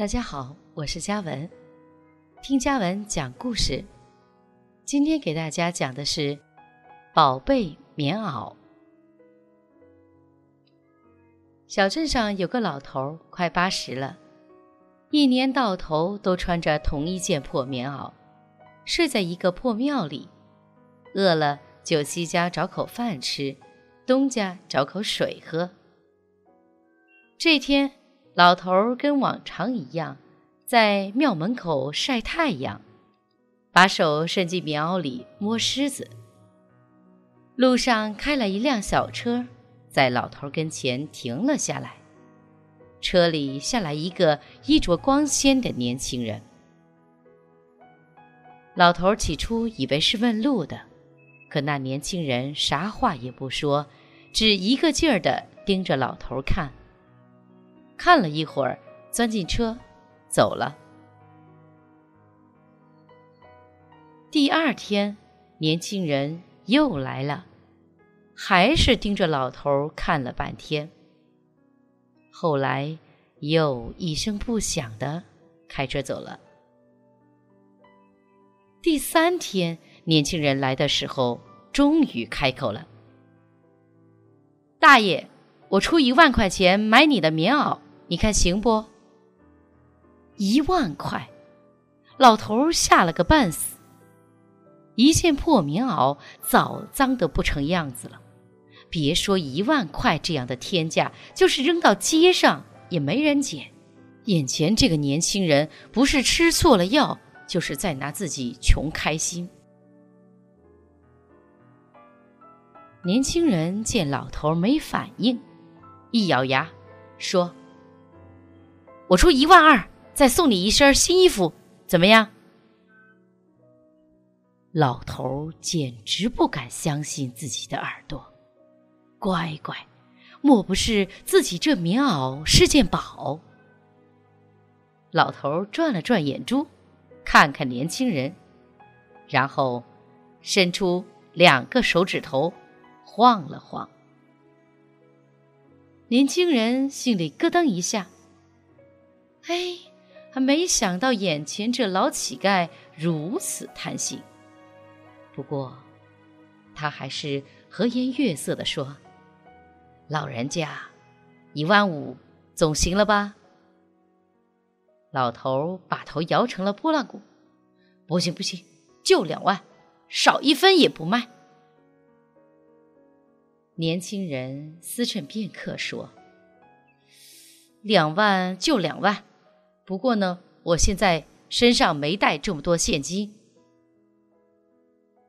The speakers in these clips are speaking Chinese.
大家好，我是嘉文，听嘉文讲故事。今天给大家讲的是《宝贝棉袄》。小镇上有个老头，快八十了，一年到头都穿着同一件破棉袄，睡在一个破庙里，饿了就西家找口饭吃，东家找口水喝。这天，老头儿跟往常一样，在庙门口晒太阳。把手伸进棉袄里摸虱子。路上开了一辆小车，在老头跟前停了下来。车里下来一个衣着光鲜的年轻人。老头起初以为是问路的，可那年轻人啥话也不说，只一个劲儿地盯着老头看。看了一会儿，钻进车，走了。第二天，年轻人又来了，还是盯着老头看了半天。后来又一声不响的开车走了。第三天，年轻人来的时候，终于开口了：“大爷，我出一万块钱买你的棉袄，你看行不？”一万块，老头吓了个半死。一件破棉袄早脏得不成样子了，别说一万块这样的天价，就是扔到街上也没人捡。眼前这个年轻人不是吃错了药，就是在拿自己穷开心。年轻人见老头没反应，一咬牙说：“我出一万二，再送你一身新衣服，怎么样？”老头简直不敢相信自己的耳朵，乖乖，莫不是自己这棉袄是件宝？老头转了转眼珠，看看年轻人，然后伸出两个手指头，晃了晃。年轻人心里咯噔一下，还没想到眼前这老乞丐如此贪心。不过，他还是和颜悦色地说：“老人家，一万五总行了吧？”老头把头摇成了拨浪鼓：“不行不行，就两万，少一分也不卖。”年轻人思忖片刻说：“两万就两万，不过呢，我现在身上没带这么多现金。”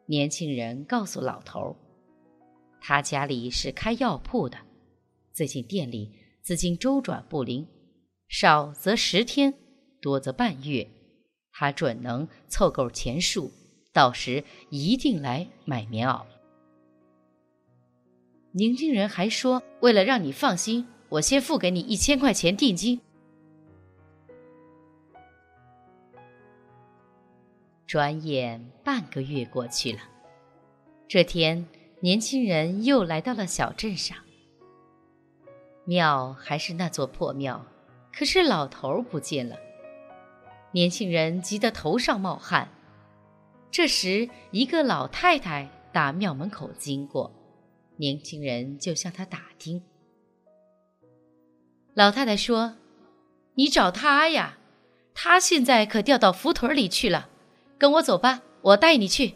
年轻人告诉老头他家里是开药铺的，最近店里资金周转不灵，少则十天，多则半月，他准能凑够钱数，到时一定来买棉袄。年轻人还说，为了让你放心，我先付给你一千块钱定金。转眼半个月过去了，这天，年轻人又来到了小镇上。庙还是那座破庙，可是老头不见了。年轻人急得头上冒汗。这时，一个老太太打庙门口经过，年轻人就向她打听。老太太说：“你找他呀，他现在可掉到胡同里去了。”跟我走吧，我带你去。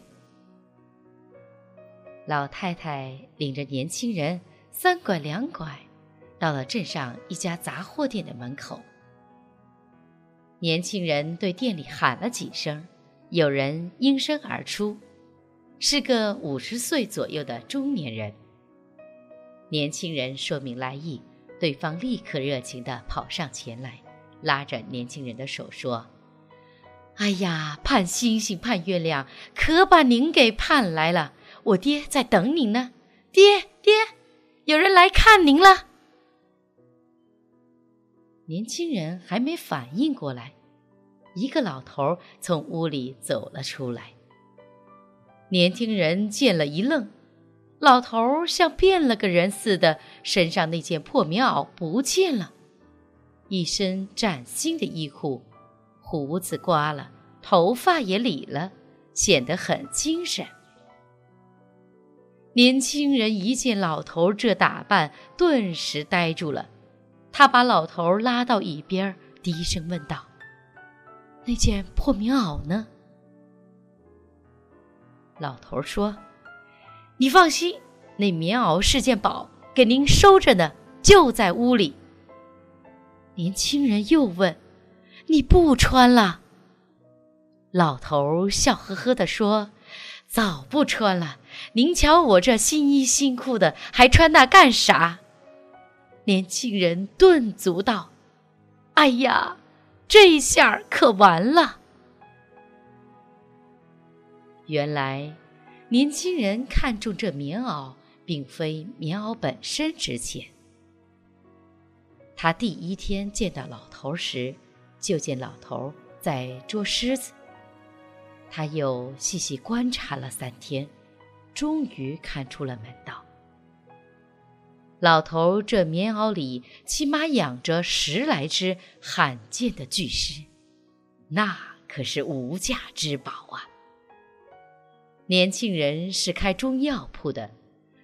老太太领着年轻人三拐两拐，到了镇上一家杂货店的门口。年轻人对店里喊了几声，有人应声而出，是个五十岁左右的中年人。年轻人说明来意，对方立刻热情地跑上前来，拉着年轻人的手说。哎呀，盼星星盼月亮，可把您给盼来了。我爹在等您呢，爹爹，有人来看您了。年轻人还没反应过来，一个老头从屋里走了出来。年轻人见了一愣，老头像变了个人似的，身上那件破棉袄不见了。一身崭新的衣裤，胡子刮了，头发也理了，显得很精神。年轻人一见老头这打扮，顿时呆住了。他把老头拉到一边，低声问道：“那件破棉袄呢？”老头说：“你放心，那棉袄是件宝，给您收着呢，就在屋里。”年轻人又问：“你不穿了？”老头笑呵呵地说：“早不穿了。您瞧我这新衣新裤的，还穿那干啥？”年轻人顿足道：“哎呀，这下可完了。”原来，年轻人看中这棉袄，并非棉袄本身值钱。他第一天见到老头时，就见老头在捉狮子。他又细细观察了三天，终于看出了门道。老头这棉袄里起码养着十来只罕见的巨狮，那可是无价之宝啊！年轻人是开中药铺的，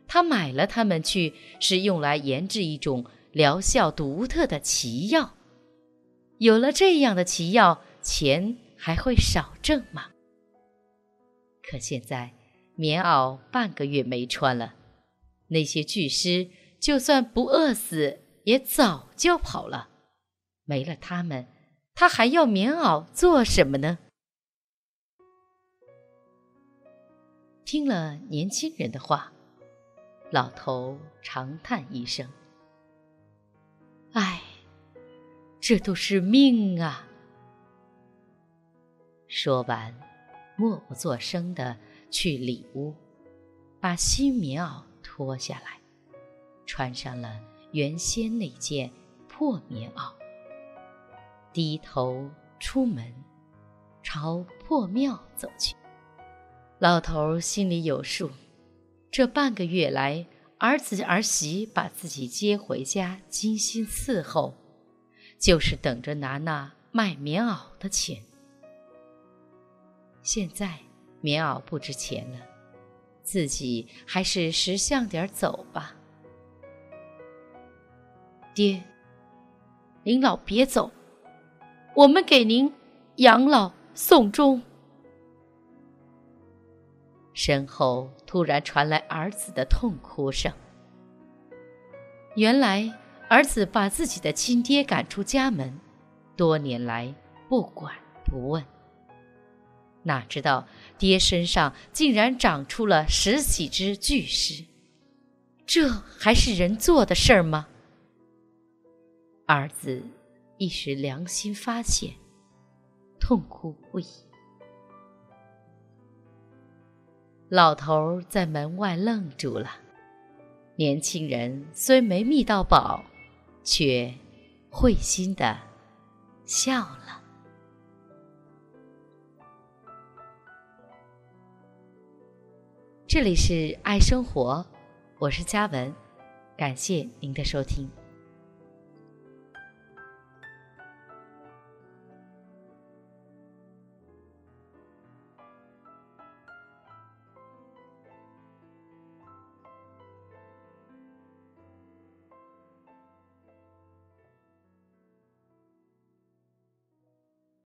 他买了它们去，是用来研制一种疗效独特的奇药。有了这样的奇药，钱还会少挣吗？可现在，棉袄半个月没穿了，那些巨狮。就算不饿死，也早就跑了。没了他们，他还要棉袄做什么呢？听了年轻人的话，老头长叹一声：“唉，这都是命啊！”说完，默不作声的去里屋，把新棉袄脱下来。穿上了原先那件破棉袄，低头出门，朝破庙走去。老头心里有数，这半个月来，儿子儿媳把自己接回家，精心伺候，就是等着拿那卖棉袄的钱。现在棉袄不值钱了，自己还是识相点走吧。爹，您老别走，我们给您养老送终。身后突然传来儿子的痛哭声。原来儿子把自己的亲爹赶出家门，多年来不管不问。哪知道爹身上竟然长出了十几只巨狮，这还是人做的事儿吗？儿子一时良心发现，痛哭不已。老头在门外愣住了，年轻人虽没觅到宝，却会心的笑了。这里是爱生活，我是嘉文，感谢您的收听。